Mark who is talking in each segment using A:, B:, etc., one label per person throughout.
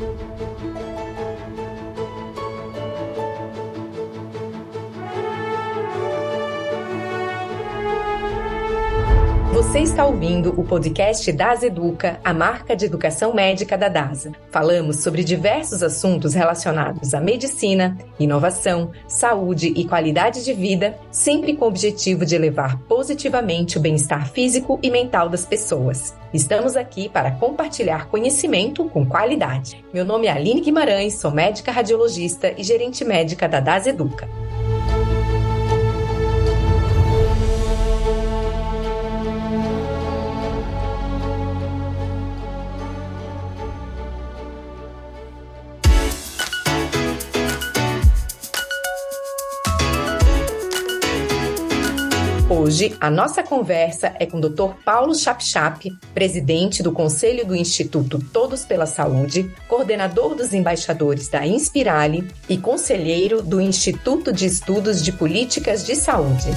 A: thank you Você está ouvindo o podcast Das Educa, a marca de educação médica da DASA. Falamos sobre diversos assuntos relacionados à medicina, inovação, saúde e qualidade de vida, sempre com o objetivo de elevar positivamente o bem-estar físico e mental das pessoas. Estamos aqui para compartilhar conhecimento com qualidade. Meu nome é Aline Guimarães, sou médica radiologista e gerente médica da DAS Educa. Hoje, a nossa conversa é com o Dr. Paulo Chapchap, presidente do Conselho do Instituto Todos pela Saúde, coordenador dos embaixadores da Inspirale e conselheiro do Instituto de Estudos de Políticas de Saúde.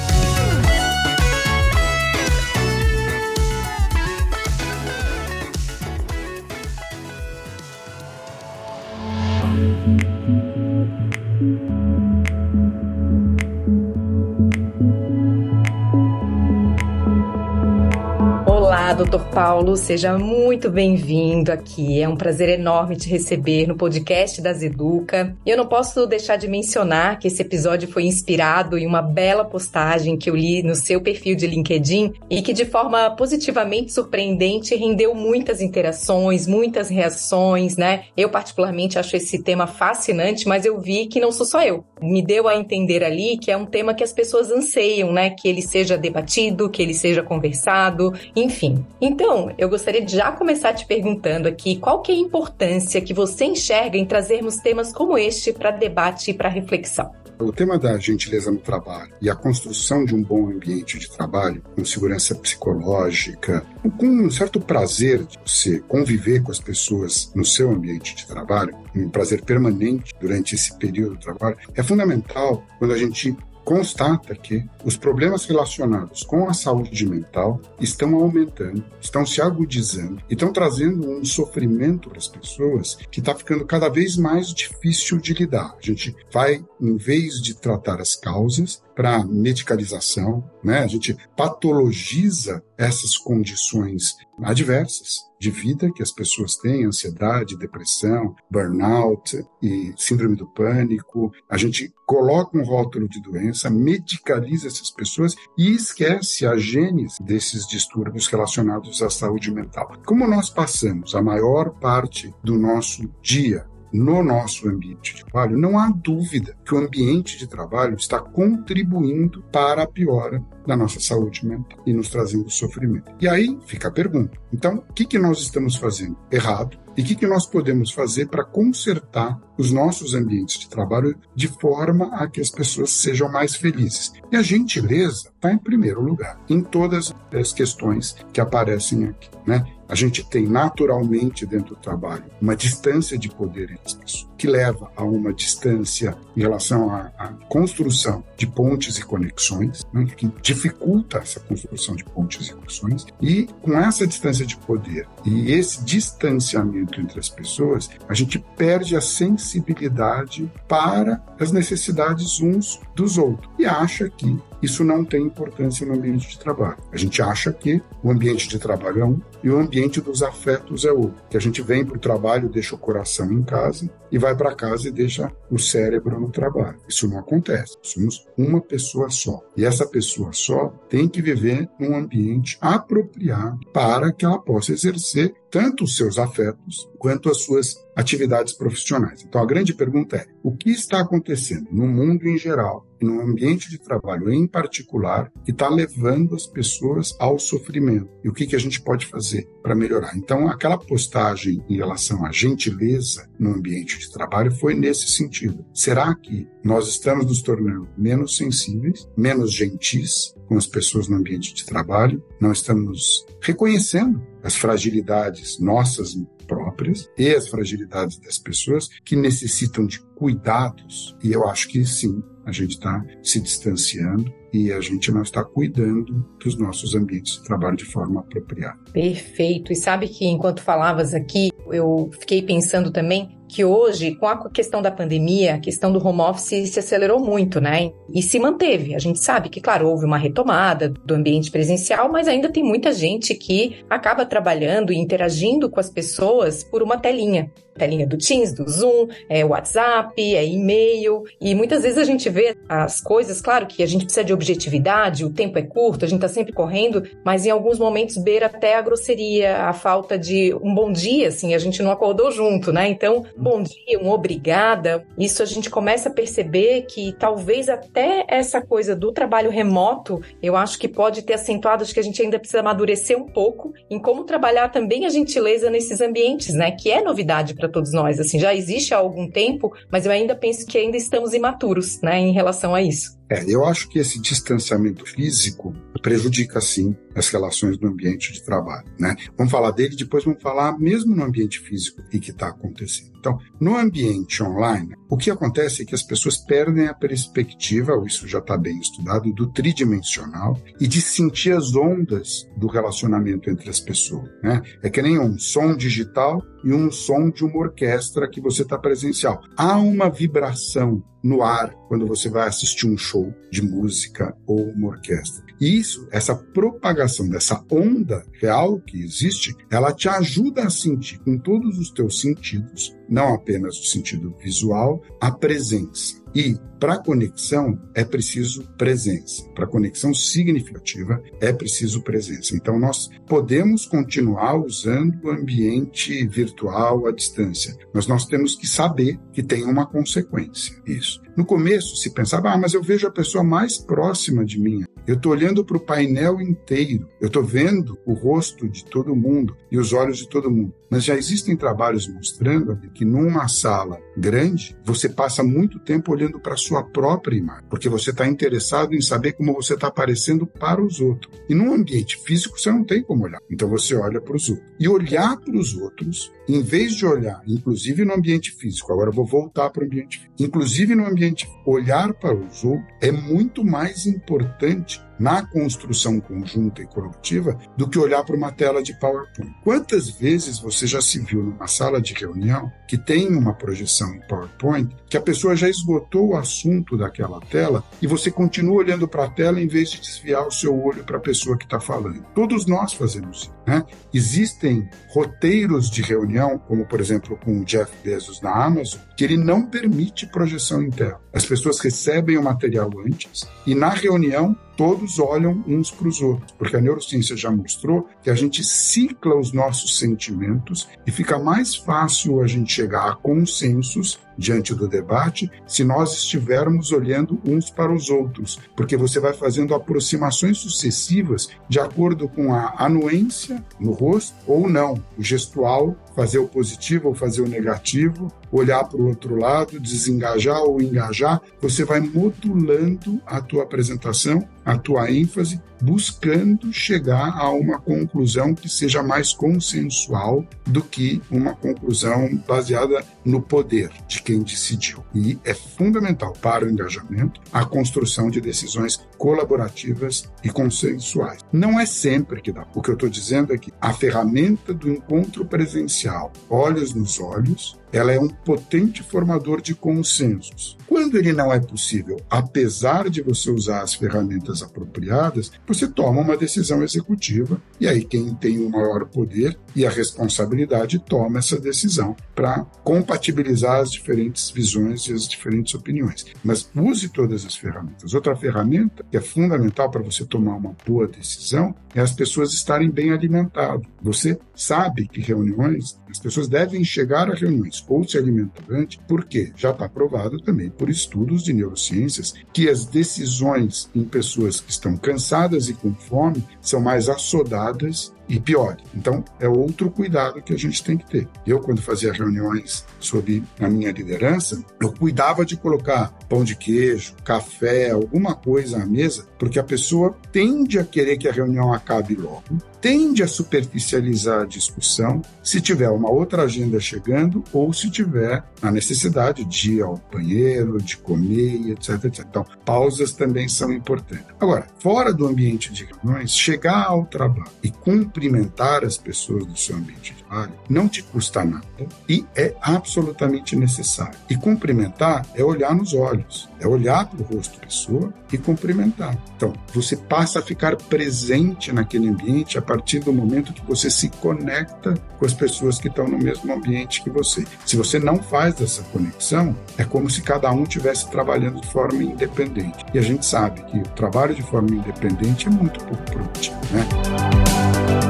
A: Doutor Paulo, seja muito bem-vindo aqui. É um prazer enorme te receber no podcast das Educa. Eu não posso deixar de mencionar que esse episódio foi inspirado em uma bela postagem que eu li no seu perfil de LinkedIn e que, de forma positivamente surpreendente, rendeu muitas interações, muitas reações, né? Eu, particularmente, acho esse tema fascinante, mas eu vi que não sou só eu. Me deu a entender ali que é um tema que as pessoas anseiam, né? Que ele seja debatido, que ele seja conversado, enfim. Então, eu gostaria de já começar te perguntando aqui qual que é a importância que você enxerga em trazermos temas como este para debate e para reflexão.
B: O tema da gentileza no trabalho e a construção de um bom ambiente de trabalho, com segurança psicológica, com um certo prazer de você conviver com as pessoas no seu ambiente de trabalho, um prazer permanente durante esse período do trabalho, é fundamental quando a gente constata que os problemas relacionados com a saúde mental estão aumentando, estão se agudizando estão trazendo um sofrimento para as pessoas que está ficando cada vez mais difícil de lidar. A gente vai, em vez de tratar as causas, para medicalização, né? A gente patologiza essas condições adversas de vida que as pessoas têm, ansiedade, depressão, burnout e síndrome do pânico. A gente coloca um rótulo de doença, medicaliza essas pessoas e esquece a gênese desses distúrbios relacionados à saúde mental. Como nós passamos a maior parte do nosso dia no nosso ambiente de trabalho, não há dúvida que o ambiente de trabalho está contribuindo para a piora da nossa saúde mental e nos trazendo sofrimento. E aí fica a pergunta: então, o que, que nós estamos fazendo errado e o que, que nós podemos fazer para consertar os nossos ambientes de trabalho de forma a que as pessoas sejam mais felizes? E a gentileza está em primeiro lugar em todas as questões que aparecem aqui. Né? A gente tem naturalmente dentro do trabalho uma distância de poder entre as pessoas, que leva a uma distância em relação à, à construção de pontes e conexões, né? que dificulta essa construção de pontes e conexões, e com essa distância de poder e esse distanciamento entre as pessoas, a gente perde a sensibilidade para as necessidades uns dos outros e acha que isso não tem importância no ambiente de trabalho. A gente acha que o ambiente de trabalho é um e o ambiente dos afetos é outro. Que a gente vem para o trabalho, deixa o coração em casa e vai para casa e deixa o cérebro no trabalho. Isso não acontece. Somos uma pessoa só. E essa pessoa só tem que viver num ambiente apropriado para que ela possa exercer tanto os seus afetos quanto as suas atividades profissionais. Então a grande pergunta é: o que está acontecendo no mundo em geral e no ambiente de trabalho em particular que está levando as pessoas ao sofrimento? E o que, que a gente pode fazer para melhorar? Então aquela postagem em relação à gentileza no ambiente de trabalho foi nesse sentido. Será que nós estamos nos tornando menos sensíveis, menos gentis com as pessoas no ambiente de trabalho? Não estamos reconhecendo as fragilidades nossas próprias e as fragilidades das pessoas que necessitam de cuidados. E eu acho que sim, a gente está se distanciando e a gente não está cuidando dos nossos ambientes de trabalho de forma apropriada.
A: Perfeito. E sabe que enquanto falavas aqui, eu fiquei pensando também que hoje, com a questão da pandemia, a questão do home office se acelerou muito, né? E se manteve. A gente sabe que, claro, houve uma retomada do ambiente presencial, mas ainda tem muita gente que acaba trabalhando e interagindo com as pessoas por uma telinha. Telinha do Teams, do Zoom, é WhatsApp, é e-mail. E muitas vezes a gente vê as coisas, claro que a gente precisa de objetividade, o tempo é curto, a gente está sempre correndo, mas em alguns momentos beira até a grosseria, a falta de um bom dia, assim, a gente não acordou junto, né? Então, bom dia, um obrigada, isso a gente começa a perceber que talvez até essa coisa do trabalho remoto, eu acho que pode ter acentuado, acho que a gente ainda precisa amadurecer um pouco em como trabalhar também a gentileza nesses ambientes, né? Que é novidade para todos nós, assim, já existe há algum tempo, mas eu ainda penso que ainda estamos imaturos, né, em relação a isso.
B: É, eu acho que esse distanciamento físico prejudica, sim, as relações no ambiente de trabalho. Né? Vamos falar dele, depois vamos falar mesmo no ambiente físico e que está acontecendo. Então, no ambiente online, o que acontece é que as pessoas perdem a perspectiva, isso já está bem estudado, do tridimensional e de sentir as ondas do relacionamento entre as pessoas. Né? É que nem um som digital e um som de uma orquestra que você está presencial. Há uma vibração no ar quando você vai assistir um show de música ou uma orquestra. E isso, essa propagação dessa onda real que existe, ela te ajuda a sentir com todos os teus sentidos, não apenas o sentido visual, a presença. E para conexão é preciso presença. Para conexão significativa é preciso presença. Então nós podemos continuar usando o ambiente virtual à distância, mas nós temos que saber que tem uma consequência isso. No começo se pensava, ah, mas eu vejo a pessoa mais próxima de mim. Eu estou olhando para o painel inteiro, eu estou vendo o rosto de todo mundo e os olhos de todo mundo. Mas já existem trabalhos mostrando que numa sala grande, você passa muito tempo olhando para sua própria imagem, porque você está interessado em saber como você está aparecendo para os outros. E num ambiente físico, você não tem como olhar. Então você olha para os outros. E olhar para os outros, em vez de olhar, inclusive no ambiente físico, agora eu vou voltar para o ambiente físico, inclusive no ambiente, olhar para os outros é muito mais importante na construção conjunta e coletiva do que olhar para uma tela de PowerPoint. Quantas vezes você já se viu numa sala de reunião que tem uma projeção em PowerPoint que a pessoa já esgotou o assunto daquela tela e você continua olhando para a tela em vez de desviar o seu olho para a pessoa que está falando? Todos nós fazemos isso. Né? Existem roteiros de reunião, como por exemplo com o Jeff Bezos na Amazon, que ele não permite projeção tela. As pessoas recebem o material antes e na reunião todos olham uns para os outros, porque a neurociência já mostrou que a gente cicla os nossos sentimentos e fica mais fácil a gente chegar a consensos diante do debate se nós estivermos olhando uns para os outros, porque você vai fazendo aproximações sucessivas de acordo com a anuência no rosto ou não, o gestual, fazer o positivo ou fazer o negativo, olhar para o outro lado, desengajar ou engajar, você vai modulando a tua apresentação, a tua ênfase, buscando chegar a uma conclusão que seja mais consensual do que uma conclusão baseada no poder de quem decidiu. E é fundamental para o engajamento a construção de decisões colaborativas e consensuais. Não é sempre que dá. O que eu estou dizendo é que a ferramenta do encontro presencial, olhos nos olhos, ela é um potente formador de consensos. Quando ele não é possível, apesar de você usar as ferramentas apropriadas, você toma uma decisão executiva e aí quem tem o maior poder e a responsabilidade toma essa decisão para compatibilizar as diferentes visões e as diferentes opiniões. Mas use todas as ferramentas. Outra ferramenta que é fundamental para você tomar uma boa decisão é as pessoas estarem bem alimentadas. Você sabe que reuniões, as pessoas devem chegar a reuniões ou se alimentar antes, porque já está provado também por estudos de neurociências que as decisões em pessoas que estão cansadas e com fome são mais assodadas e piore. Então, é outro cuidado que a gente tem que ter. Eu, quando fazia reuniões sob a minha liderança, eu cuidava de colocar pão de queijo, café, alguma coisa à mesa, porque a pessoa tende a querer que a reunião acabe logo tende a superficializar a discussão se tiver uma outra agenda chegando ou se tiver a necessidade de ir ao banheiro, de comer, etc, etc. Então, pausas também são importantes. Agora, fora do ambiente de reuniões, chegar ao trabalho e cumprimentar as pessoas do seu ambiente de trabalho não te custa nada e é absolutamente necessário. E cumprimentar é olhar nos olhos, é olhar para o rosto da pessoa e cumprimentar. Então, você passa a ficar presente naquele ambiente a partir do momento que você se conecta com as pessoas que estão no mesmo ambiente que você. Se você não faz essa conexão, é como se cada um estivesse trabalhando de forma independente. E a gente sabe que o trabalho de forma independente é muito pouco produtivo, né?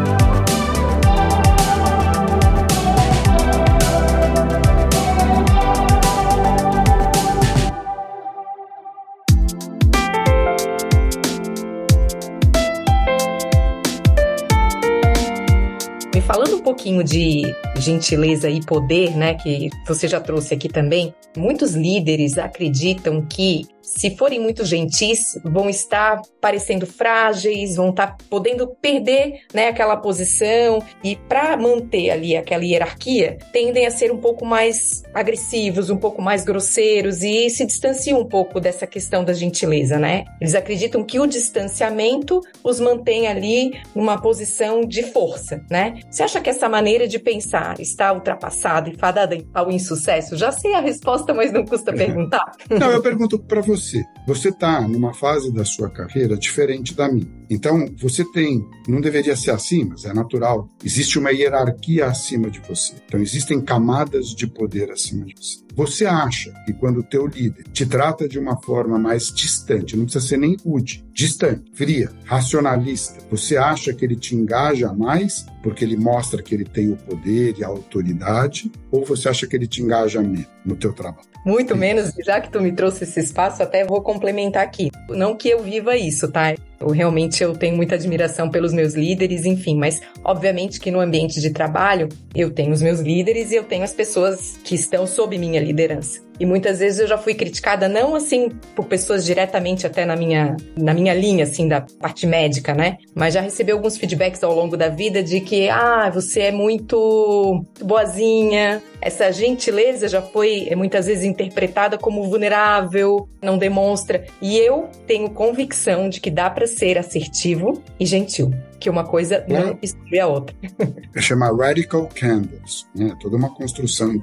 A: Pouquinho de gentileza e poder, né, que você já trouxe aqui também, muitos líderes acreditam que se forem muito gentis, vão estar parecendo frágeis, vão estar podendo perder né, aquela posição e para manter ali aquela hierarquia, tendem a ser um pouco mais agressivos, um pouco mais grosseiros e se distanciam um pouco dessa questão da gentileza, né? Eles acreditam que o distanciamento os mantém ali numa posição de força, né? Você acha que essa maneira de pensar está ultrapassada e fadada ao insucesso? Já sei a resposta, mas não custa perguntar.
B: Não, eu pergunto para você você. Você está numa fase da sua carreira diferente da minha. Então, você tem, não deveria ser assim, mas é natural. Existe uma hierarquia acima de você. Então, existem camadas de poder acima de você. Você acha que quando o teu líder te trata de uma forma mais distante, não precisa ser nem rude, distante, fria, racionalista, você acha que ele te engaja mais porque ele mostra que ele tem o poder e a autoridade, ou você acha que ele te engaja menos no teu trabalho?
A: Muito menos, já que tu me trouxe esse espaço, até vou complementar aqui. Não que eu viva isso, tá? Eu realmente eu tenho muita admiração pelos meus líderes, enfim, mas obviamente que no ambiente de trabalho eu tenho os meus líderes e eu tenho as pessoas que estão sob minha liderança. E muitas vezes eu já fui criticada não assim por pessoas diretamente até na minha na minha linha assim da parte médica, né? Mas já recebi alguns feedbacks ao longo da vida de que ah, você é muito boazinha. Essa gentileza já foi é, muitas vezes interpretada como vulnerável, não demonstra. E eu tenho convicção de que dá para ser assertivo e gentil que uma coisa não é. exclui a outra.
B: É chamar radical candles, né? Toda uma construção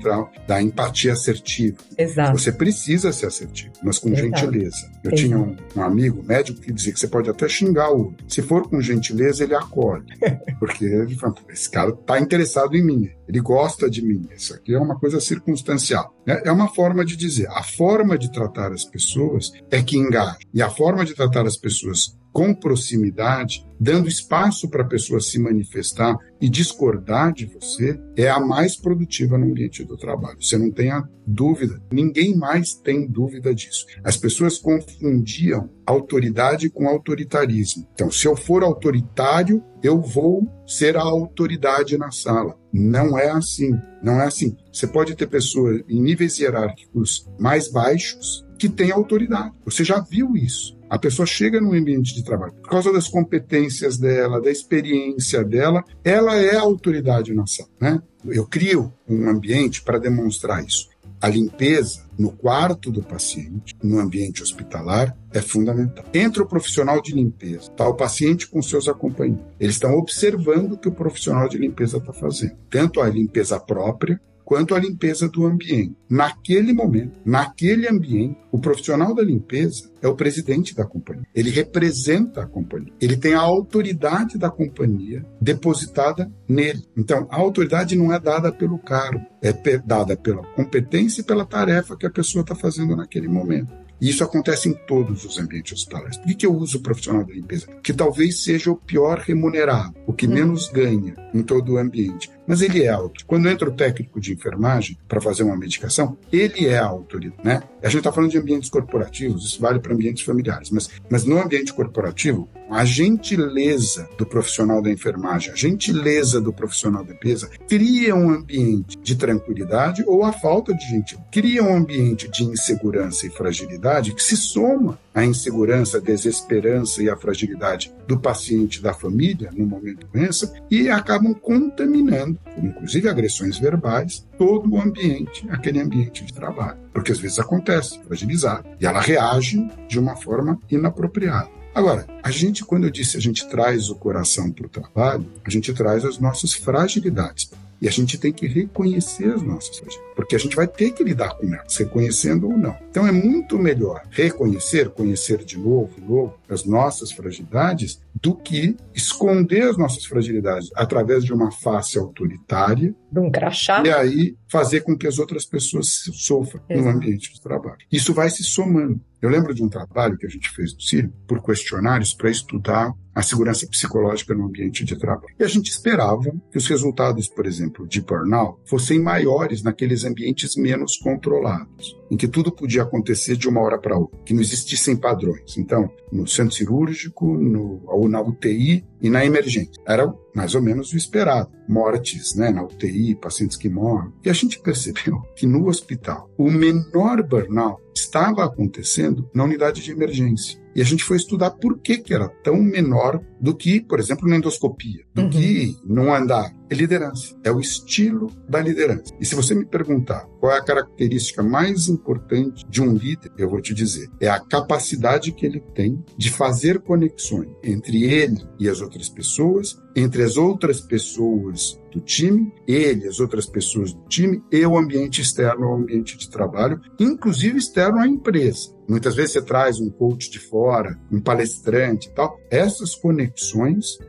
B: da empatia assertiva.
A: Exato.
B: Você precisa ser assertivo, mas com Exato. gentileza. Eu Exato. tinha um, um, amigo médico que dizia que você pode até xingar o Se for com gentileza, ele acolhe. Porque ele fala, esse cara está interessado em mim, ele gosta de mim. Isso aqui é uma coisa circunstancial. É, é uma forma de dizer. A forma de tratar as pessoas é que engaja. E a forma de tratar as pessoas com proximidade, dando espaço para a pessoa se manifestar e discordar de você, é a mais produtiva no ambiente do trabalho. Você não tenha dúvida, ninguém mais tem dúvida disso. As pessoas confundiam autoridade com autoritarismo. Então, se eu for autoritário, eu vou ser a autoridade na sala. Não é assim. Não é assim. Você pode ter pessoas em níveis hierárquicos mais baixos que têm autoridade. Você já viu isso. A pessoa chega no ambiente de trabalho por causa das competências dela, da experiência dela, ela é a autoridade na sala, né? Eu crio um ambiente para demonstrar isso. A limpeza no quarto do paciente, no ambiente hospitalar, é fundamental. Entra o profissional de limpeza, está o paciente com seus acompanhantes. Eles estão observando o que o profissional de limpeza está fazendo, tanto a limpeza própria quanto à limpeza do ambiente. Naquele momento, naquele ambiente, o profissional da limpeza é o presidente da companhia. Ele representa a companhia. Ele tem a autoridade da companhia depositada nele. Então, a autoridade não é dada pelo cargo, é dada pela competência e pela tarefa que a pessoa está fazendo naquele momento. E isso acontece em todos os ambientes hospitalares. Por que, que eu uso o profissional da limpeza? Que talvez seja o pior remunerado, o que hum. menos ganha em todo o ambiente mas ele é auto. Quando entra o técnico de enfermagem para fazer uma medicação, ele é a autoridade, né? A gente está falando de ambientes corporativos, isso vale para ambientes familiares, mas, mas no ambiente corporativo, a gentileza do profissional da enfermagem, a gentileza do profissional da limpeza, cria um ambiente de tranquilidade ou a falta de gentileza, cria um ambiente de insegurança e fragilidade que se soma à insegurança, à desesperança e à fragilidade do paciente, da família, no momento de doença, e acabam contaminando, inclusive agressões verbais, todo o ambiente, aquele ambiente de trabalho. Porque às vezes acontece, fragilizar, e ela reage de uma forma inapropriada. Agora, a gente, quando eu disse a gente traz o coração para o trabalho, a gente traz as nossas fragilidades. E a gente tem que reconhecer as nossas fragilidades, porque a gente vai ter que lidar com elas, reconhecendo ou não. Então é muito melhor reconhecer, conhecer de novo, novo, as nossas fragilidades, do que esconder as nossas fragilidades através de uma face autoritária.
A: De um crachá.
B: E aí fazer com que as outras pessoas sofram Exato. no ambiente de trabalho. Isso vai se somando. Eu lembro de um trabalho que a gente fez no Círio por questionários para estudar a segurança psicológica no ambiente de trabalho. E a gente esperava que os resultados, por exemplo, de burnout fossem maiores naqueles ambientes menos controlados, em que tudo podia acontecer de uma hora para outra, que não existissem padrões. Então, no centro cirúrgico, no, ou na UTI e na emergência. Era mais ou menos o esperado. Mortes né, na UTI, pacientes que morrem. E a gente percebeu que no hospital, o menor burnout estava acontecendo na unidade de emergência. E a gente foi estudar por que, que era tão menor do que, por exemplo, na endoscopia, do uhum. que não andar. É liderança, é o estilo da liderança. E se você me perguntar qual é a característica mais importante de um líder, eu vou te dizer, é a capacidade que ele tem de fazer conexões entre ele e as outras pessoas, entre as outras pessoas do time, ele, as outras pessoas do time e o ambiente externo ao ambiente de trabalho, inclusive externo à empresa. Muitas vezes você traz um coach de fora, um palestrante e tal. Essas conexões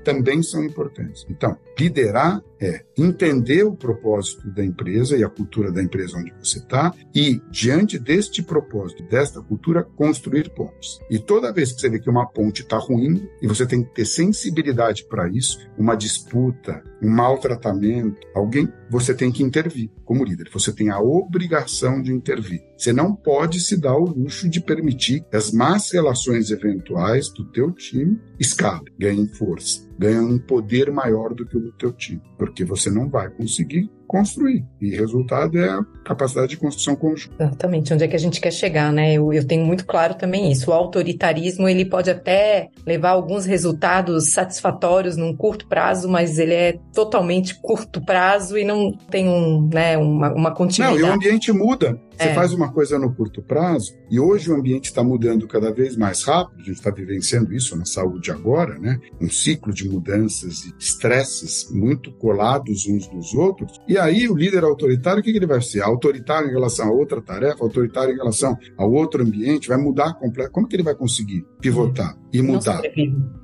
B: também são importantes. Então, liderar é entender o propósito da empresa e a cultura da empresa onde você está e, diante deste propósito, desta cultura, construir pontes. E toda vez que você vê que uma ponte está ruim, e você tem que ter sensibilidade para isso, uma disputa, um maltratamento, alguém, você tem que intervir como líder. Você tem a obrigação de intervir. Você não pode se dar o luxo de permitir que as más relações eventuais do teu time escalem, ganhem força ganha um poder maior do que o do teu time, porque você não vai conseguir construir. E resultado é a capacidade de construção conjunta.
A: Exatamente, onde é que a gente quer chegar, né? Eu, eu tenho muito claro também isso. O autoritarismo, ele pode até levar alguns resultados satisfatórios num curto prazo, mas ele é totalmente curto prazo e não tem um, né, uma, uma continuidade.
B: Não, e o ambiente muda. Você é. faz uma coisa no curto prazo, e hoje o ambiente está mudando cada vez mais rápido, a gente está vivenciando isso na saúde agora, né? Um ciclo de mudanças e estresses muito colados uns nos outros, e aí o líder autoritário, o que, que ele vai ser? Autoritário em relação a outra tarefa, autoritário em relação a outro ambiente, vai mudar completamente. Como que ele vai conseguir pivotar e mudar?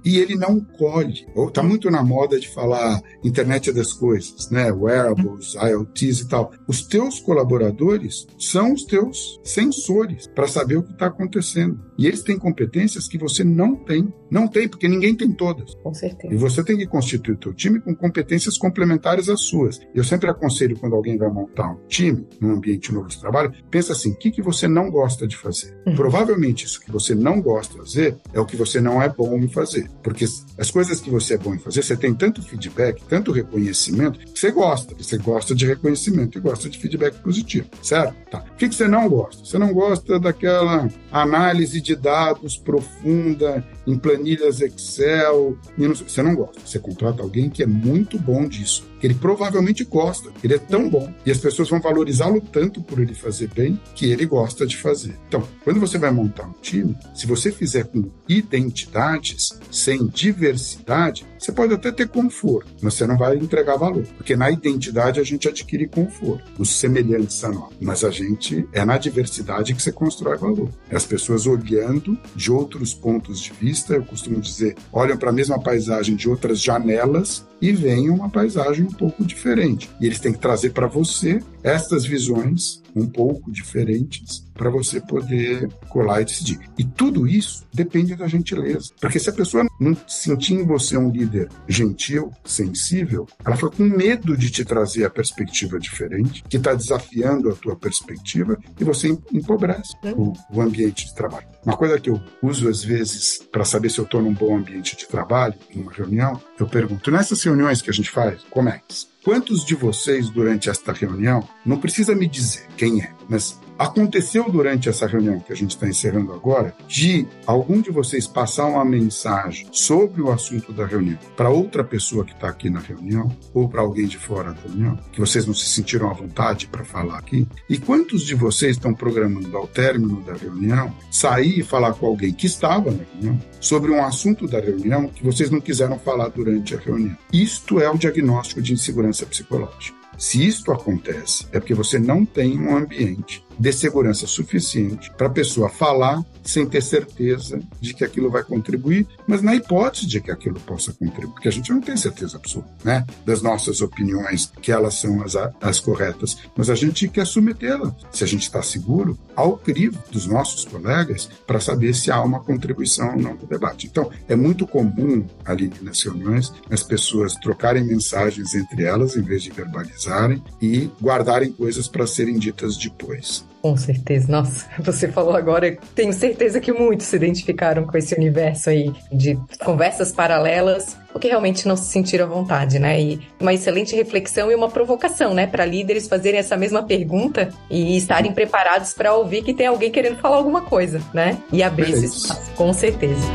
B: E ele não colhe. Está muito na moda de falar internet das coisas, né? Wearables, IoTs e tal. Os teus colaboradores são os teus sensores para saber o que está acontecendo. E eles têm competências que você não tem. Não tem, porque ninguém tem todas.
A: Com certeza.
B: E você tem que constituir o teu time com competências complementares às suas. Eu sempre aconselho quando alguém vai montar um time, num ambiente novo de trabalho, pensa assim, o que, que você não gosta de fazer? Uhum. Provavelmente isso que você não gosta de fazer é o que você não é bom em fazer. Porque as coisas que você é bom em fazer, você tem tanto feedback, tanto reconhecimento, que você gosta. Você gosta de reconhecimento e gosta de feedback positivo, certo? Tá. O que, que você não gosta? Você não gosta daquela análise de dados profunda em planilhas Excel. Você não gosta. Você contrata alguém que é muito bom disso. Que ele provavelmente gosta. Ele é tão bom. E as pessoas vão valorizá-lo tanto por ele fazer bem que ele gosta de fazer. Então, quando você vai montar um time, se você fizer com identidades, sem diversidade, você pode até ter conforto, mas você não vai entregar valor. Porque na identidade a gente adquire conforto, os semelhantes a nós. Mas a gente é na diversidade que você constrói valor. É as pessoas olhando de outros pontos de vista, eu costumo dizer, olham para a mesma paisagem de outras janelas e veem uma paisagem um pouco diferente. E eles têm que trazer para você estas visões um pouco diferentes para você poder colar e decidir. E tudo isso depende da gentileza. Porque se a pessoa não sentir em você um líder gentil, sensível, ela fica com medo de te trazer a perspectiva diferente, que está desafiando a tua perspectiva, e você empobrece o, o ambiente de trabalho. Uma coisa que eu uso às vezes para saber se eu estou num bom ambiente de trabalho, em uma reunião, eu pergunto, nessas reuniões que a gente faz, como é? Quantos de vocês durante esta reunião, não precisa me dizer quem é, mas Aconteceu durante essa reunião que a gente está encerrando agora de algum de vocês passar uma mensagem sobre o assunto da reunião para outra pessoa que está aqui na reunião ou para alguém de fora da reunião, que vocês não se sentiram à vontade para falar aqui? E quantos de vocês estão programando ao término da reunião sair e falar com alguém que estava na reunião sobre um assunto da reunião que vocês não quiseram falar durante a reunião? Isto é o diagnóstico de insegurança psicológica. Se isto acontece, é porque você não tem um ambiente de segurança suficiente para a pessoa falar sem ter certeza de que aquilo vai contribuir, mas na hipótese de que aquilo possa contribuir, porque a gente não tem certeza absoluta, né, das nossas opiniões, que elas são as, as corretas, mas a gente quer submetê-las, se a gente está seguro, ao crivo dos nossos colegas para saber se há uma contribuição ou não do debate. Então, é muito comum ali nas reuniões as pessoas trocarem mensagens entre elas em vez de verbalizarem e guardarem coisas para serem ditas depois.
A: Com certeza. Nossa, você falou agora, tenho certeza que muitos se identificaram com esse universo aí de conversas paralelas, porque realmente não se sentiram à vontade, né? E uma excelente reflexão e uma provocação, né, para líderes fazerem essa mesma pergunta e estarem preparados para ouvir que tem alguém querendo falar alguma coisa, né? E abrir é esse espaço, com certeza.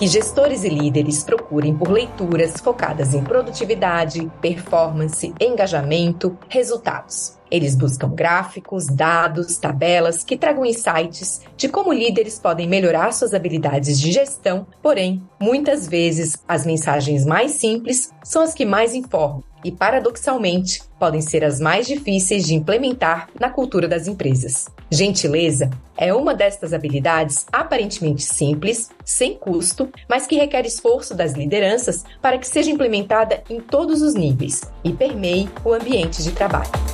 A: Que gestores e líderes procurem por leituras focadas em produtividade, performance, engajamento, resultados. Eles buscam gráficos, dados, tabelas que tragam insights de como líderes podem melhorar suas habilidades de gestão, porém, muitas vezes as mensagens mais simples são as que mais informam e, paradoxalmente, podem ser as mais difíceis de implementar na cultura das empresas. Gentileza é uma destas habilidades aparentemente simples, sem custo, mas que requer esforço das lideranças para que seja implementada em todos os níveis e permeie o ambiente de trabalho.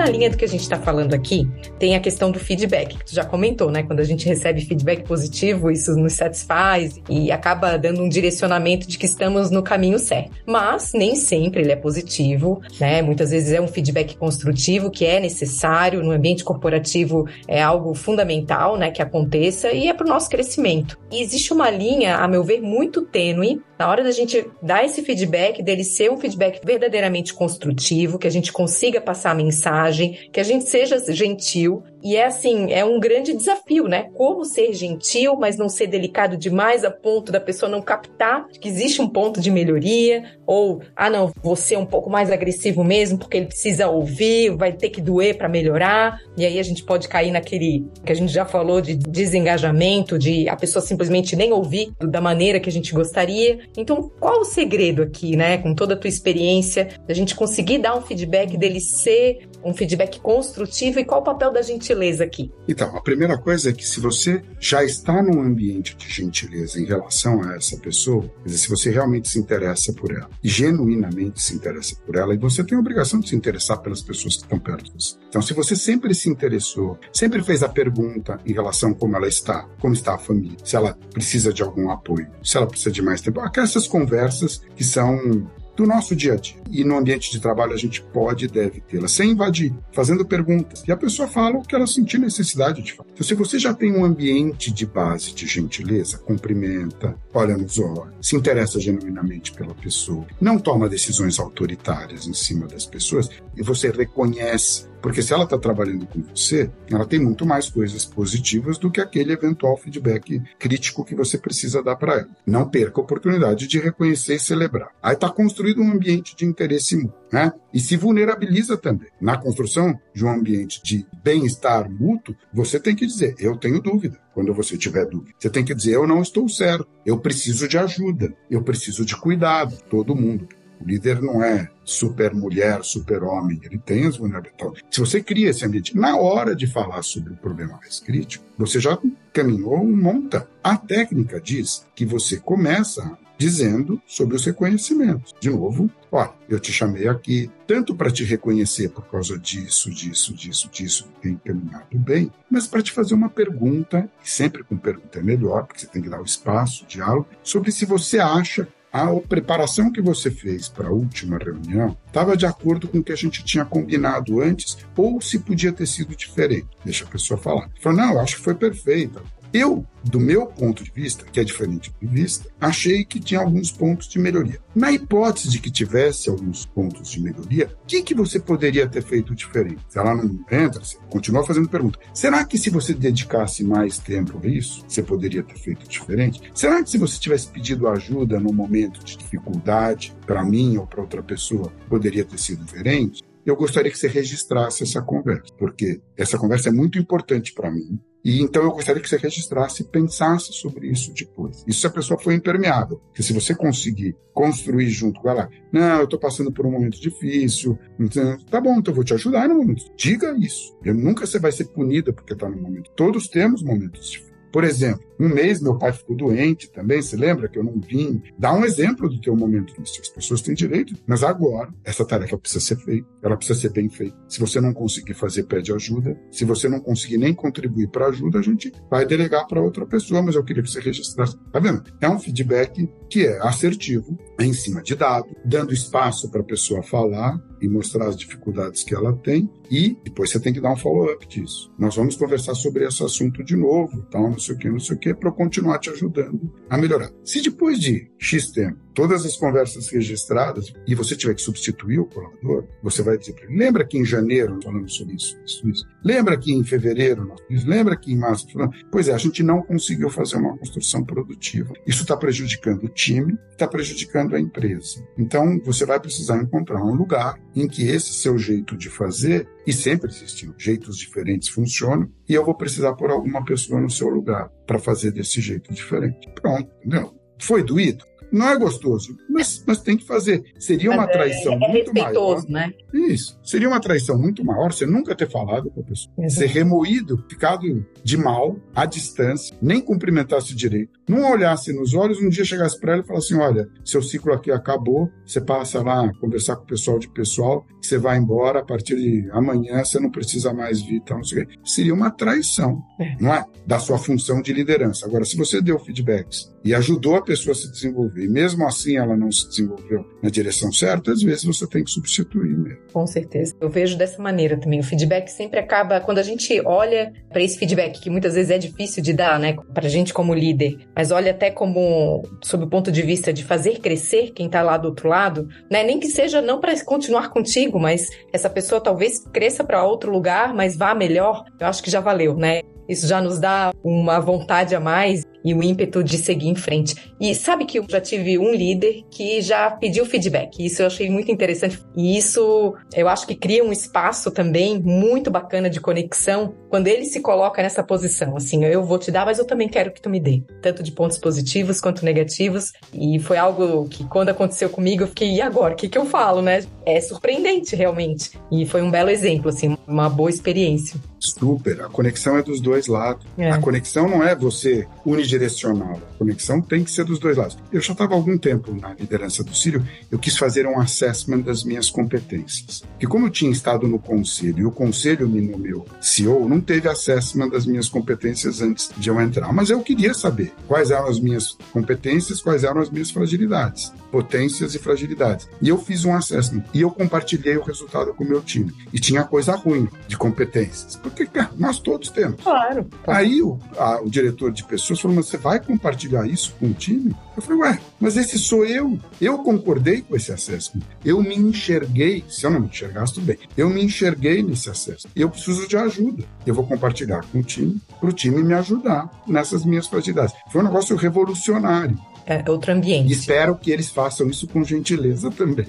A: Na linha do que a gente está falando aqui, tem a questão do feedback, que tu já comentou, né? Quando a gente recebe feedback positivo, isso nos satisfaz e acaba dando um direcionamento de que estamos no caminho certo. Mas nem sempre ele é positivo, né? Muitas vezes é um feedback construtivo que é necessário no ambiente corporativo, é algo fundamental, né, que aconteça e é para o nosso crescimento. E existe uma linha, a meu ver, muito tênue na hora da gente dar esse feedback, dele ser um feedback verdadeiramente construtivo, que a gente consiga passar a mensagem, que a gente seja gentil, e é assim, é um grande desafio, né? Como ser gentil, mas não ser delicado demais a ponto da pessoa não captar que existe um ponto de melhoria, ou, ah, não, você é um pouco mais agressivo mesmo, porque ele precisa ouvir, vai ter que doer para melhorar. E aí a gente pode cair naquele que a gente já falou de desengajamento, de a pessoa simplesmente nem ouvir da maneira que a gente gostaria. Então, qual o segredo aqui, né? Com toda a tua experiência, da gente conseguir dar um feedback dele ser um feedback construtivo e qual o papel da gente gentileza aqui?
B: Então, a primeira coisa é que se você já está num ambiente de gentileza em relação a essa pessoa, quer dizer, se você realmente se interessa por ela, e genuinamente se interessa por ela, e você tem a obrigação de se interessar pelas pessoas que estão perto de você. Então, se você sempre se interessou, sempre fez a pergunta em relação a como ela está, como está a família, se ela precisa de algum apoio, se ela precisa de mais tempo, aquelas conversas que são do nosso dia a dia. E no ambiente de trabalho a gente pode e deve tê-la, sem invadir, fazendo perguntas. E a pessoa fala o que ela sentir necessidade de falar. Então, se você já tem um ambiente de base de gentileza, cumprimenta, olha nos olhos, se interessa genuinamente pela pessoa, não toma decisões autoritárias em cima das pessoas, e você reconhece Porque se ela está trabalhando com você, ela tem muito mais coisas positivas do que aquele eventual feedback crítico que você precisa dar para ela. Não perca a oportunidade de reconhecer e celebrar. Aí está construído um ambiente de interesse mútuo, né? E se vulnerabiliza também. Na construção de um ambiente de bem-estar mútuo, você tem que dizer: eu tenho dúvida. Quando você tiver dúvida, você tem que dizer: eu não estou certo, eu preciso de ajuda, eu preciso de cuidado. Todo mundo o líder não é super mulher, super homem, ele tem as vulnerabilidades. Se você cria esse ambiente, na hora de falar sobre o problema mais crítico, você já caminhou um monta. A técnica diz que você começa dizendo sobre os reconhecimentos. De novo, olha, eu te chamei aqui tanto para te reconhecer por causa disso, disso, disso, disso, tem caminhado bem, mas para te fazer uma pergunta, e sempre com pergunta é melhor, porque você tem que dar o espaço, o diálogo, sobre se você acha a preparação que você fez para a última reunião estava de acordo com o que a gente tinha combinado antes ou se podia ter sido diferente. Deixa a pessoa falar. Fala, não, acho que foi perfeita. Eu, do meu ponto de vista, que é diferente de vista, achei que tinha alguns pontos de melhoria. Na hipótese de que tivesse alguns pontos de melhoria, o que, que você poderia ter feito diferente? Se ela não entra, você continua fazendo pergunta. Será que se você dedicasse mais tempo a isso, você poderia ter feito diferente? Será que se você tivesse pedido ajuda no momento de dificuldade, para mim ou para outra pessoa, poderia ter sido diferente? eu gostaria que você registrasse essa conversa, porque essa conversa é muito importante para mim. E então eu gostaria que você registrasse e pensasse sobre isso depois. Isso se a pessoa foi impermeável. Porque se você conseguir construir junto com ela, não, eu estou passando por um momento difícil, então, tá bom, então eu vou te ajudar no momento. Diga isso. Eu, nunca você vai ser punida porque está no momento. Todos temos momentos difíceis. Por exemplo, um mês meu pai ficou doente também, se lembra que eu não vim? Dá um exemplo do teu momento. As pessoas têm direito, mas agora essa tarefa precisa ser feita, ela precisa ser bem feita. Se você não conseguir fazer, pede ajuda. Se você não conseguir nem contribuir para ajuda, a gente vai delegar para outra pessoa, mas eu queria que você registrasse. Tá vendo? É um feedback que é assertivo, em cima de dado, dando espaço para a pessoa falar e mostrar as dificuldades que ela tem e depois você tem que dar um follow-up disso. Nós vamos conversar sobre esse assunto de novo, tal, não sei o que, não sei o que, para continuar te ajudando a melhorar. Se depois de X tempo todas as conversas registradas e você tiver que substituir o colaborador, você vai dizer para ele: lembra que em janeiro nós falamos sobre isso, isso, isso. Lembra que em fevereiro nós isso. Lembra que em março falamos. Pois é, a gente não conseguiu fazer uma construção produtiva. Isso está prejudicando o time, está prejudicando a empresa. Então você vai precisar encontrar um lugar em que esse seu jeito de fazer e sempre existiam jeitos diferentes funcionam e eu vou precisar pôr alguma pessoa no seu lugar para fazer desse jeito diferente. Pronto, entendeu? Foi doído? Não é gostoso, mas, mas tem que fazer. Seria uma mas é, traição é, é muito maior.
A: né?
B: Isso. Seria uma traição muito maior você nunca ter falado com a pessoa. Exato. Ser remoído, ficado de mal, à distância, nem cumprimentasse direito, não olhasse nos olhos, um dia chegasse para ela e falasse assim: olha, seu ciclo aqui acabou, você passa lá conversar com o pessoal de pessoal, você vai embora, a partir de amanhã você não precisa mais vir, então, não sei o quê. Seria uma traição, é. não é? Da sua função de liderança. Agora, se você deu feedbacks e ajudou a pessoa a se desenvolver, e mesmo assim ela não se desenvolveu na direção certa, às vezes você tem que substituir mesmo.
A: Com certeza. Eu vejo dessa maneira também. O feedback sempre acaba, quando a gente olha para esse feedback, que muitas vezes é difícil de dar, né, para a gente como líder, mas olha até como, sob o ponto de vista de fazer crescer quem está lá do outro lado, né, nem que seja não para continuar contigo, mas essa pessoa talvez cresça para outro lugar, mas vá melhor, eu acho que já valeu, né? Isso já nos dá uma vontade a mais e o ímpeto de seguir em frente. E sabe que eu já tive um líder que já pediu feedback. Isso eu achei muito interessante. E isso eu acho que cria um espaço também muito bacana de conexão quando ele se coloca nessa posição. Assim, eu vou te dar, mas eu também quero que tu me dê. Tanto de pontos positivos quanto negativos. E foi algo que quando aconteceu comigo eu fiquei, e agora? O que, que eu falo, né? É surpreendente, realmente. E foi um belo exemplo, assim, uma boa experiência.
B: Super. A conexão é dos dois lados. É. A conexão não é você unidirecional. A conexão tem que ser dos dois lados. Eu já estava há algum tempo na liderança do Sírio, eu quis fazer um assessment das minhas competências. E como eu tinha estado no conselho e o conselho me nomeou CEO, não teve assessment das minhas competências antes de eu entrar. Mas eu queria saber quais eram as minhas competências, quais eram as minhas fragilidades. potências e fragilidades. E eu fiz um assessment e eu compartilhei o resultado com o meu time. E tinha coisa ruim de competências. Porque cara, nós todos temos.
A: Claro.
B: Aí o, a, o diretor de pessoas falou: Mas você vai compartilhar isso com o time? Eu falei: Ué, mas esse sou eu. Eu concordei com esse assessment. Eu me enxerguei. Se eu não me enxergasse, tudo bem. Eu me enxerguei nesse assessment. Eu preciso de ajuda. Eu vou compartilhar com o time, para o time me ajudar nessas minhas fragilidades. Foi um negócio revolucionário.
A: É outro ambiente.
B: Espero que eles façam isso com gentileza também.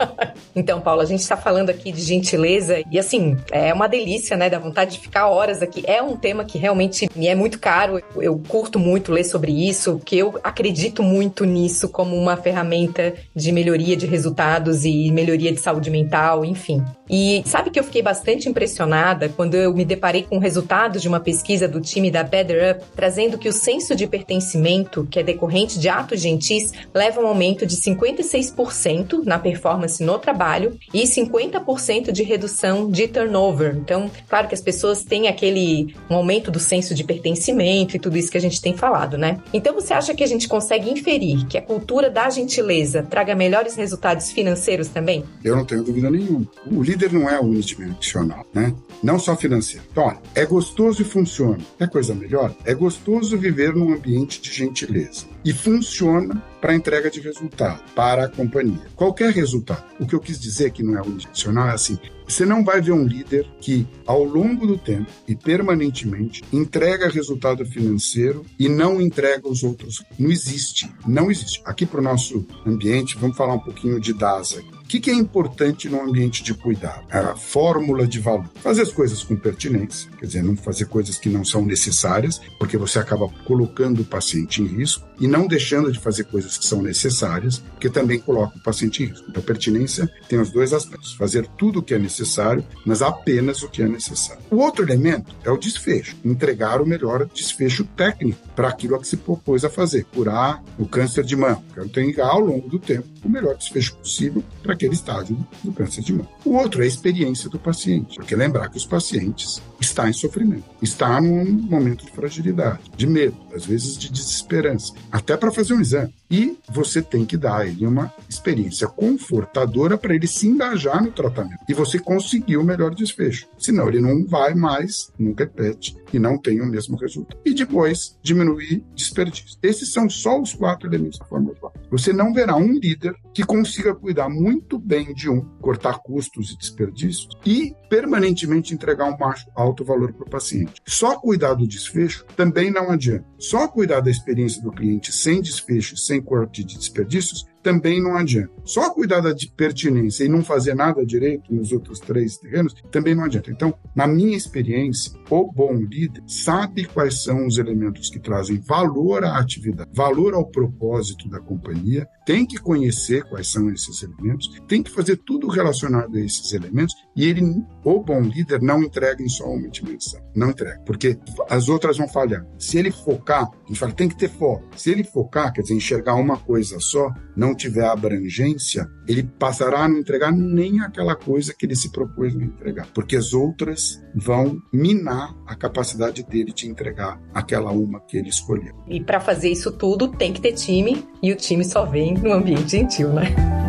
A: então, Paulo, a gente está falando aqui de gentileza e assim, é uma delícia, né? Dá vontade de ficar horas aqui. É um tema que realmente me é muito caro. Eu curto muito ler sobre isso, porque eu acredito muito nisso como uma ferramenta de melhoria de resultados e melhoria de saúde mental, enfim. E sabe que eu fiquei bastante impressionada quando eu me deparei com resultados de uma pesquisa do time da Better Up, trazendo que o senso de pertencimento, que é decorrente de atos gentis, leva um aumento de 56% na performance no trabalho e 50% de redução de turnover. Então, claro que as pessoas têm aquele um aumento do senso de pertencimento e tudo isso que a gente tem falado, né? Então, você acha que a gente consegue inferir que a cultura da gentileza traga melhores resultados financeiros também?
B: Eu não tenho dúvida nenhuma. O líder líder não é unidimensional, né? Não só financeiro. Então, olha, é gostoso e funciona. É coisa melhor? É gostoso viver num ambiente de gentileza. E funciona para entrega de resultado para a companhia. Qualquer resultado. O que eu quis dizer que não é unidimensional é assim: você não vai ver um líder que, ao longo do tempo e permanentemente, entrega resultado financeiro e não entrega os outros. Não existe. Não existe. Aqui para o nosso ambiente, vamos falar um pouquinho de DASA que, que é importante no ambiente de cuidado? É a fórmula de valor. Fazer as coisas com pertinência, quer dizer, não fazer coisas que não são necessárias, porque você acaba colocando o paciente em risco, e não deixando de fazer coisas que são necessárias, porque também coloca o paciente em risco. Então, pertinência tem os dois aspectos: fazer tudo o que é necessário, mas apenas o que é necessário. O outro elemento é o desfecho, entregar o melhor desfecho técnico para aquilo a que se propôs a fazer, curar o câncer de mama. Quero entregar ao longo do tempo o melhor desfecho possível para aquele estágio do câncer de mama. O outro é a experiência do paciente, porque lembrar que os pacientes estão em sofrimento, está num momento de fragilidade, de medo, às vezes de desesperança, até para fazer um exame. E você tem que dar a ele uma experiência confortadora para ele se engajar no tratamento. E você conseguir o melhor desfecho. Senão ele não vai mais, nunca repete e não tem o mesmo resultado. E depois, diminuir desperdício. Esses são só os quatro elementos da fórmula Você não verá um líder que consiga cuidar muito bem de um, cortar custos e desperdícios e permanentemente entregar um alto valor para o paciente. Só cuidar do desfecho também não adianta. Só cuidar da experiência do cliente sem desfecho, sem corte de desperdícios, também não adianta. Só cuidar da pertinência e não fazer nada direito nos outros três terrenos também não adianta. Então, na minha experiência, o bom líder sabe quais são os elementos que trazem valor à atividade, valor ao propósito da companhia, tem que conhecer quais são esses elementos, tem que fazer tudo relacionado a esses elementos e ele, o bom líder, não entrega em só uma dimensão. Não entrega, porque as outras vão falhar. Se ele focar, a gente fala, tem que ter foco. Se ele focar, quer dizer, enxergar uma coisa só, não tiver abrangência, ele passará a não entregar nem aquela coisa que ele se propôs a entregar, porque as outras vão minar a capacidade dele de entregar aquela uma que ele escolheu.
A: E para fazer isso tudo, tem que ter time, e o time só vem no ambiente gentil, né?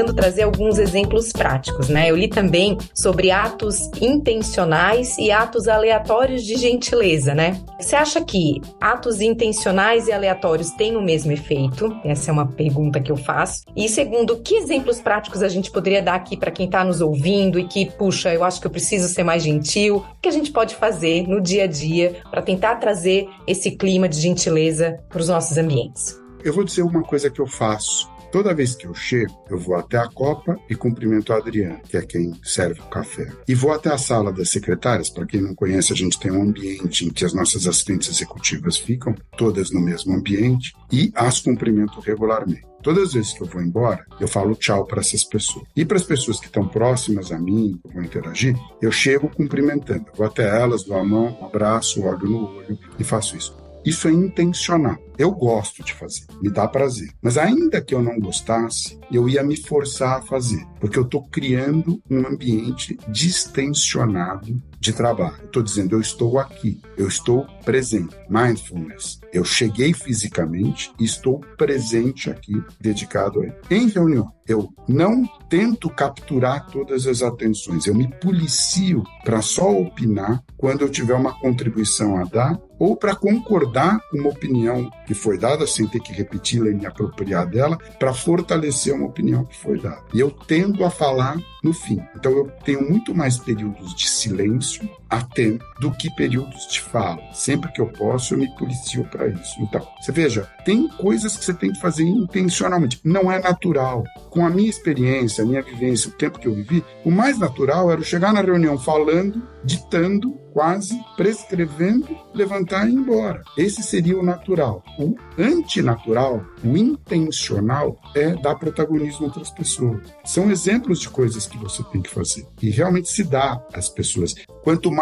A: Tentando trazer alguns exemplos práticos, né? Eu li também sobre atos intencionais e atos aleatórios de gentileza, né? Você acha que atos intencionais e aleatórios têm o mesmo efeito? Essa é uma pergunta que eu faço. E segundo, que exemplos práticos a gente poderia dar aqui para quem está nos ouvindo e que, puxa, eu acho que eu preciso ser mais gentil? O que a gente pode fazer no dia a dia para tentar trazer esse clima de gentileza para os nossos ambientes?
B: Eu vou dizer uma coisa que eu faço Toda vez que eu chego, eu vou até a copa e cumprimento a Adriana, que é quem serve o café. E vou até a sala das secretárias, para quem não conhece, a gente tem um ambiente em que as nossas assistentes executivas ficam, todas no mesmo ambiente, e as cumprimento regularmente. Todas as vezes que eu vou embora, eu falo tchau para essas pessoas. E para as pessoas que estão próximas a mim, que vão interagir, eu chego cumprimentando. vou até elas, dou a mão, um abraço, olho no olho e faço isso. Isso é intencional. Eu gosto de fazer, me dá prazer. Mas ainda que eu não gostasse, eu ia me forçar a fazer, porque eu estou criando um ambiente distensionado de trabalho. Estou dizendo, eu estou aqui, eu estou presente. Mindfulness. Eu cheguei fisicamente e estou presente aqui, dedicado a ele. Em reunião, eu não tento capturar todas as atenções, eu me policio para só opinar quando eu tiver uma contribuição a dar ou para concordar com uma opinião que foi dada, sem ter que repeti-la e me apropriar dela, para fortalecer uma opinião que foi dada. E eu tendo a falar no fim. Então eu tenho muito mais períodos de silêncio atento do que períodos de fala. Sempre que eu posso, eu me policio para isso. Então, você veja, tem coisas que você tem que fazer intencionalmente. Não é natural. Com a minha experiência, a minha vivência, o tempo que eu vivi, o mais natural era chegar na reunião falando, ditando, quase prescrevendo, levantar e ir embora. Esse seria o natural. O antinatural, o intencional, é dar protagonismo a outras pessoas. São exemplos de coisas que você tem que fazer. E realmente se dá às pessoas. Quanto mais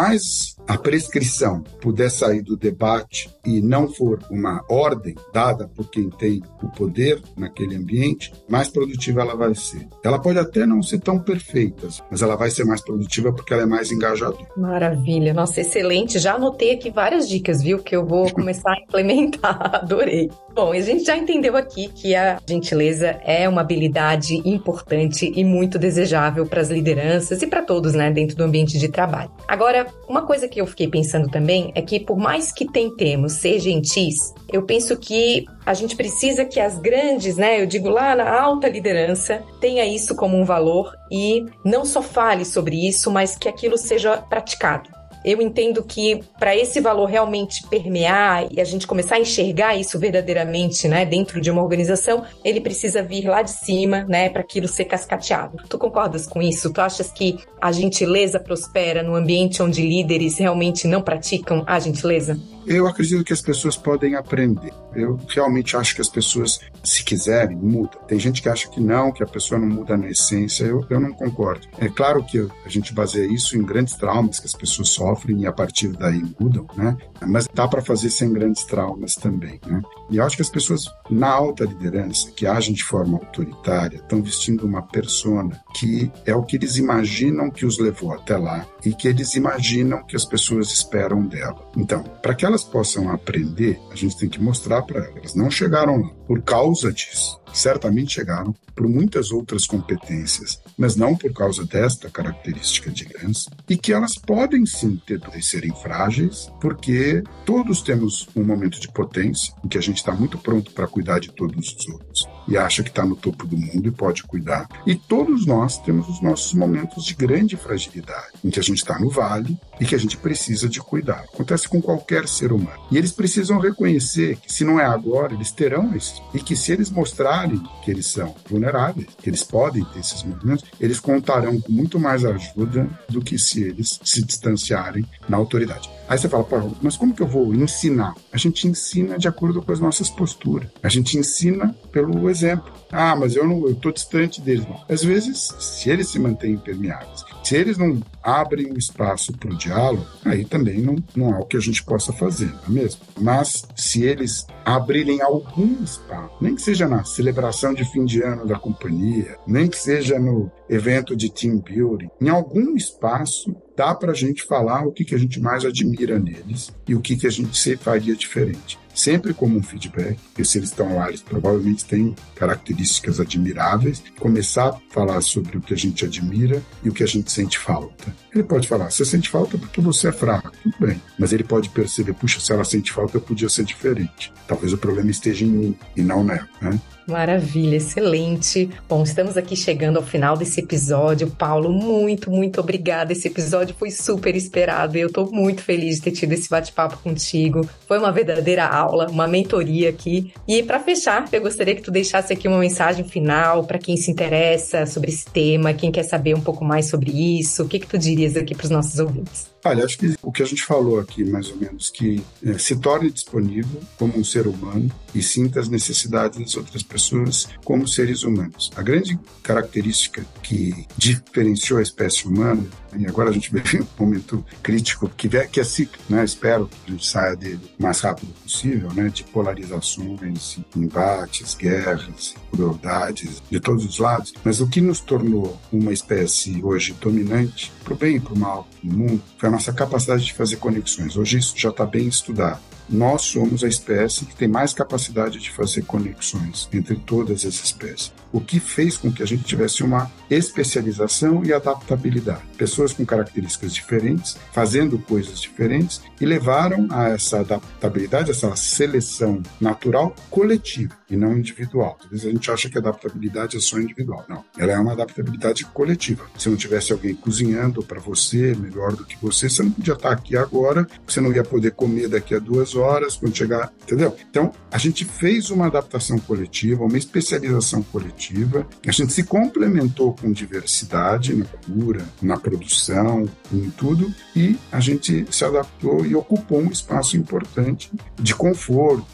B: a prescrição puder sair do debate e não for uma ordem dada por quem tem o poder naquele ambiente, mais produtiva ela vai ser. Ela pode até não ser tão perfeita, mas ela vai ser mais produtiva porque ela é mais engajadora.
A: Maravilha, nossa, excelente. Já anotei aqui várias dicas, viu, que eu vou começar a implementar. Adorei. Bom, a gente já entendeu aqui que a gentileza é uma habilidade importante e muito desejável para as lideranças e para todos, né, dentro do ambiente de trabalho. Agora, uma coisa que eu fiquei pensando também é que, por mais que tentemos ser gentis, eu penso que a gente precisa que as grandes, né, eu digo lá na alta liderança, tenha isso como um valor e não só fale sobre isso, mas que aquilo seja praticado. Eu entendo que para esse valor realmente permear e a gente começar a enxergar isso verdadeiramente, né, dentro de uma organização, ele precisa vir lá de cima, né, para aquilo ser cascateado. Tu concordas com isso? Tu achas que a gentileza prospera no ambiente onde líderes realmente não praticam a gentileza?
B: Eu acredito que as pessoas podem aprender. Eu realmente acho que as pessoas, se quiserem, mudam. Tem gente que acha que não, que a pessoa não muda na essência. Eu, eu não concordo. É claro que a gente baseia isso em grandes traumas que as pessoas sofrem e a partir daí mudam, né? Mas dá para fazer sem grandes traumas também, né? E eu acho que as pessoas na alta liderança, que agem de forma autoritária, estão vestindo uma persona que é o que eles imaginam que os levou até lá e que eles imaginam que as pessoas esperam dela. Então, para que elas possam aprender, a gente tem que mostrar para. Elas não chegaram lá por causa disso certamente chegaram por muitas outras competências, mas não por causa desta característica de liderança, e que elas podem sim ter de serem frágeis, porque todos temos um momento de potência em que a gente está muito pronto para cuidar de todos os outros e acha que está no topo do mundo e pode cuidar. E todos nós temos os nossos momentos de grande fragilidade, em que a gente está no vale e que a gente precisa de cuidar. Acontece com qualquer ser humano. E eles precisam reconhecer que se não é agora, eles terão isso. E que se eles mostrarem que eles são vulneráveis, que eles podem ter esses movimentos, eles contarão com muito mais ajuda do que se eles se distanciarem na autoridade. Aí você fala, mas como que eu vou ensinar? A gente ensina de acordo com as nossas posturas. A gente ensina pelo exemplo. Ah, mas eu não, eu distante deles. Às vezes, se eles se mantêm impermeáveis, se eles não abrem o espaço para o diálogo, aí também não, não há o que a gente possa fazer, não é mesmo? Mas se eles abrirem algum espaço, nem que seja na celebração de fim de ano da companhia, nem que seja no evento de team building, em algum espaço dá para a gente falar o que, que a gente mais admira neles e o que, que a gente faria diferente. Sempre como um feedback, porque se eles estão lá, eles provavelmente têm características admiráveis. Começar a falar sobre o que a gente admira e o que a gente sente falta. Ele pode falar, você sente falta porque você é fraco, tudo bem. Mas ele pode perceber, puxa, se ela sente falta, eu podia ser diferente. Talvez o problema esteja em mim e não nela, né?
A: Maravilha, excelente. Bom, estamos aqui chegando ao final desse episódio. Paulo, muito, muito obrigada. Esse episódio foi super esperado e eu estou muito feliz de ter tido esse bate-papo contigo. Foi uma verdadeira aula, uma mentoria aqui. E para fechar, eu gostaria que tu deixasse aqui uma mensagem final para quem se interessa sobre esse tema, quem quer saber um pouco mais sobre isso. O que, que tu dirias aqui para os nossos ouvintes?
B: Olha, acho que o que a gente falou aqui, mais ou menos, que é, se torne disponível como um ser humano e sinta as necessidades das outras pessoas como seres humanos. A grande característica que diferenciou a espécie humana, e agora a gente vê um momento crítico que, que é né? Espero que a gente saia dele o mais rápido possível, né? De polarizações, embates, guerras, crueldades de todos os lados. Mas o que nos tornou uma espécie hoje dominante, para o bem e para o mal no mundo, foi a nossa capacidade de fazer conexões. Hoje isso já está bem estudado nós somos a espécie que tem mais capacidade de fazer conexões entre todas as espécies. O que fez com que a gente tivesse uma especialização e adaptabilidade. Pessoas com características diferentes, fazendo coisas diferentes e levaram a essa adaptabilidade, essa seleção natural coletiva e não individual. Às vezes a gente acha que a adaptabilidade é só individual. Não, ela é uma adaptabilidade coletiva. Se não tivesse alguém cozinhando para você melhor do que você, você não podia estar aqui agora, você não ia poder comer daqui a duas horas quando chegar, entendeu? Então, a gente fez uma adaptação coletiva, uma especialização coletiva, a gente se complementou com diversidade na cura, na produção, em tudo, e a gente se adaptou e ocupou um espaço importante de conforto?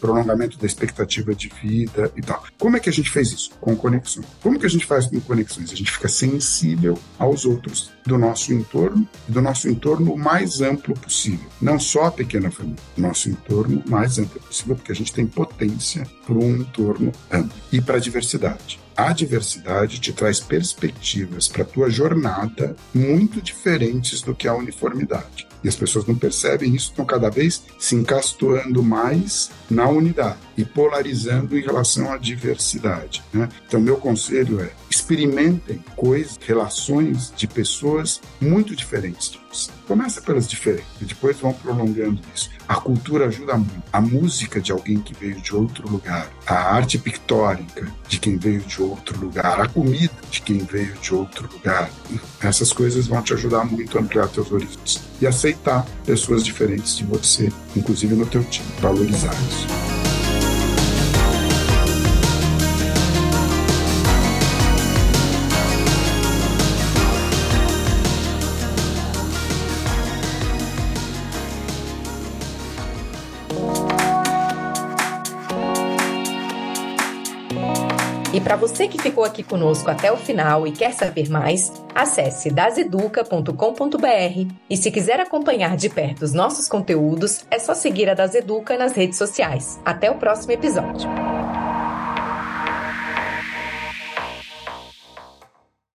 B: Prolongamento da expectativa de vida e tal. Como é que a gente fez isso? Com conexão. Como que a gente faz com conexões? A gente fica sensível aos outros do nosso entorno, do nosso entorno mais amplo possível. Não só a pequena família, nosso entorno mais amplo possível, porque a gente tem potência para um entorno amplo e para a diversidade. A diversidade te traz perspectivas para a tua jornada muito diferentes do que a uniformidade. E as pessoas não percebem isso, estão cada vez se encastoando mais na unidade e polarizando em relação à diversidade. Né? Então, meu conselho é experimentem coisas, relações de pessoas muito diferentes você. Começa pelas diferentes depois vão prolongando isso. A cultura ajuda muito. A música de alguém que veio de outro lugar, a arte pictórica de quem veio de outro lugar, a comida de quem veio de outro lugar. Essas coisas vão te ajudar muito a ampliar teus horizontes e aceitar pessoas diferentes de você, inclusive no teu time, valorizar isso.
A: Para você que ficou aqui conosco até o final e quer saber mais, acesse daseduca.com.br e se quiser acompanhar de perto os nossos conteúdos, é só seguir a Daseduca nas redes sociais. Até o próximo episódio.